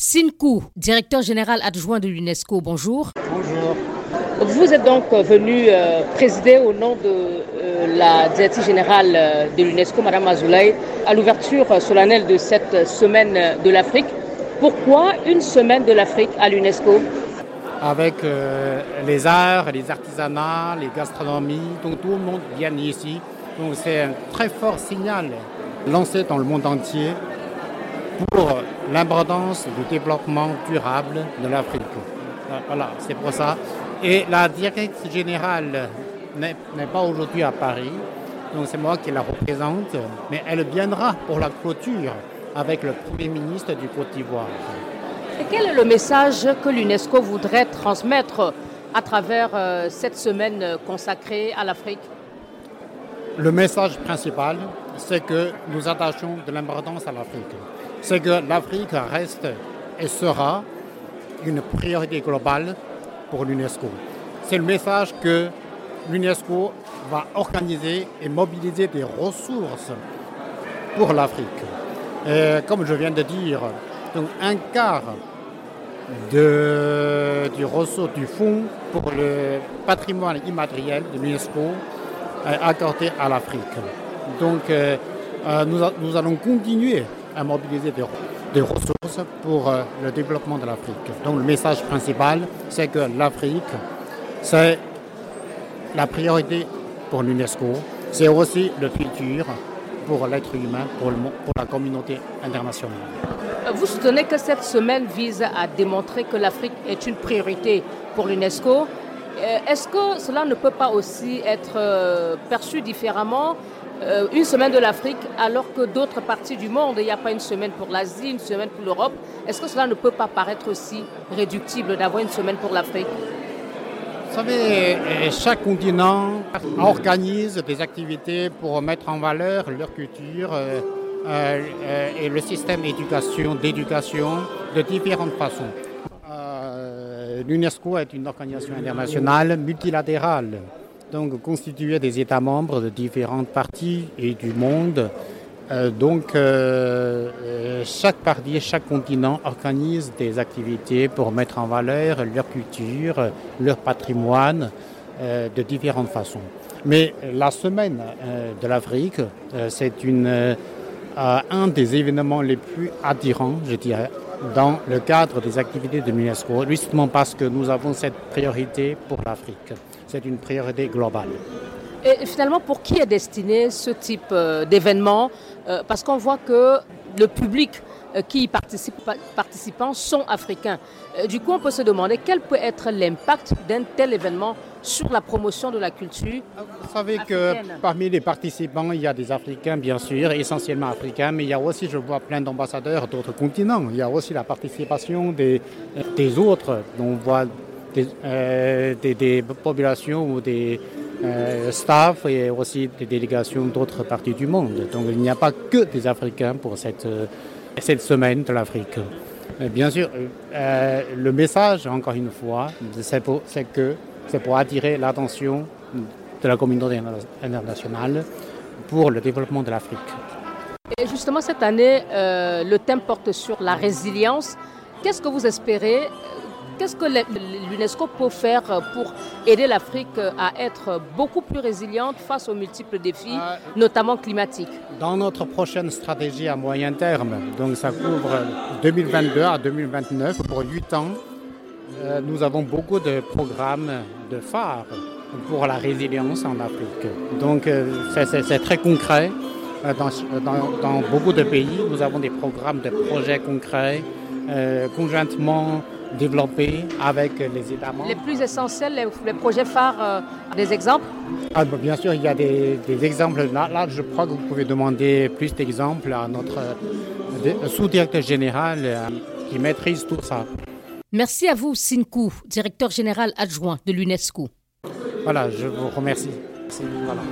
Sinkou, directeur général adjoint de l'UNESCO, bonjour. Bonjour. Vous êtes donc venu euh, présider au nom de euh, la directrice générale euh, de l'UNESCO, Madame Azoulay, à l'ouverture solennelle de cette semaine de l'Afrique. Pourquoi une semaine de l'Afrique à l'UNESCO? Avec les arts, les artisanats, les gastronomies, donc tout le monde vient ici. Donc c'est un très fort signal lancé dans le monde entier pour l'importance du développement durable de l'Afrique. Voilà, c'est pour ça. Et la directrice générale n'est pas aujourd'hui à Paris, donc c'est moi qui la représente, mais elle viendra pour la clôture avec le Premier ministre du Côte d'Ivoire. Et quel est le message que l'UNESCO voudrait transmettre à travers euh, cette semaine consacrée à l'Afrique? Le message principal, c'est que nous attachons de l'importance à l'Afrique c'est que l'Afrique reste et sera une priorité globale pour l'UNESCO. C'est le message que l'UNESCO va organiser et mobiliser des ressources pour l'Afrique. comme je viens de dire, donc un quart de, du ressource du fonds pour le patrimoine immatériel de l'UNESCO est accordé à l'Afrique. Donc euh, euh, nous, nous allons continuer à mobiliser des, ressources pour euh, le développement de l'Afrique. Donc le message principal, c'est que l'Afrique, c'est la priorité pour l'UNESCO, c'est aussi le futur pour l'être humain, pour, pour la communauté internationale. Vous soutenez que cette semaine vise à démontrer que l'Afrique est une priorité pour l'UNESCO. Euh, est-ce que cela ne peut pas aussi être euh, perçu différemment euh, une semaine de l'Afrique alors que d'autres parties du monde, il n'y a pas une semaine pour l'Asie, une semaine pour l'Europe. Est-ce que cela ne peut pas paraître aussi réductible d'avoir une semaine pour l'Afrique? Vous savez, euh, chaque continent organise des activités pour mettre en valeur leur culture euh, et le système d'éducation, d'éducation de différentes façons. L'UNESCO est une organisation internationale multilatérale donc constitué des États membres de différentes parties et du monde. Euh, donc euh, euh, chaque partie, chaque continent organise des activités pour mettre en valeur leur culture, leur patrimoine de différentes façons. Mais la semaine de l'Afrique, c'est un des événements les plus attirants, je dirais, dans le cadre des activités de l'UNESCO, justement parce que nous avons cette priorité pour l'Afrique c'est une priorité globale. Et finalement, pour qui est destiné ce type euh, d'événement euh, Parce qu'on voit que le public euh, qui y participe, participants sont africains. Du coup, on peut se demander quel peut être l'impact d'un tel événement sur la promotion de la culture. Vous savez que parmi les participants, il y a des Africains, bien sûr, essentiellement africains, mais il y a aussi, je vois, plein d'ambassadeurs d'autres continents. Il y a aussi la participation des, des autres. On voit euh, des, populations ou des euh, staffs et aussi des délégations d'autres parties du monde. Donc il n'y a pas que des Africains pour cette, euh, cette semaine de l'Afrique. Bien sûr, le message, encore une fois, c'est que c'est pour attirer l'attention de la communauté internationale pour le développement de l'Afrique. Et justement, cette année, le thème porte sur la résilience. Qu'est-ce que vous espérez Qu'est-ce que l'UNESCO peut faire pour aider l'Afrique à être beaucoup plus résiliente face aux multiples défis, euh, notamment climatiques? Dans notre prochaine stratégie à moyen terme, donc ça couvre 2022 à 2029 pour 8 ans, euh, nous avons beaucoup de programmes de phare pour la résilience en Afrique. Donc euh, c'est très concret. Dans, beaucoup de pays, nous avons des programmes de projets concrets, conjointement développés avec les États membres. Les plus essentiels, les, projets phares, euh, des exemples? Ah, bah, Bien sûr, il y a des, exemples. Là, je crois que vous pouvez demander plus d'exemples à notre euh, sous-directeur général euh, qui maîtrise tout ça. Merci à vous, Sinkou, directeur général adjoint de l'UNESCO. Voilà, je vous remercie. Voilà.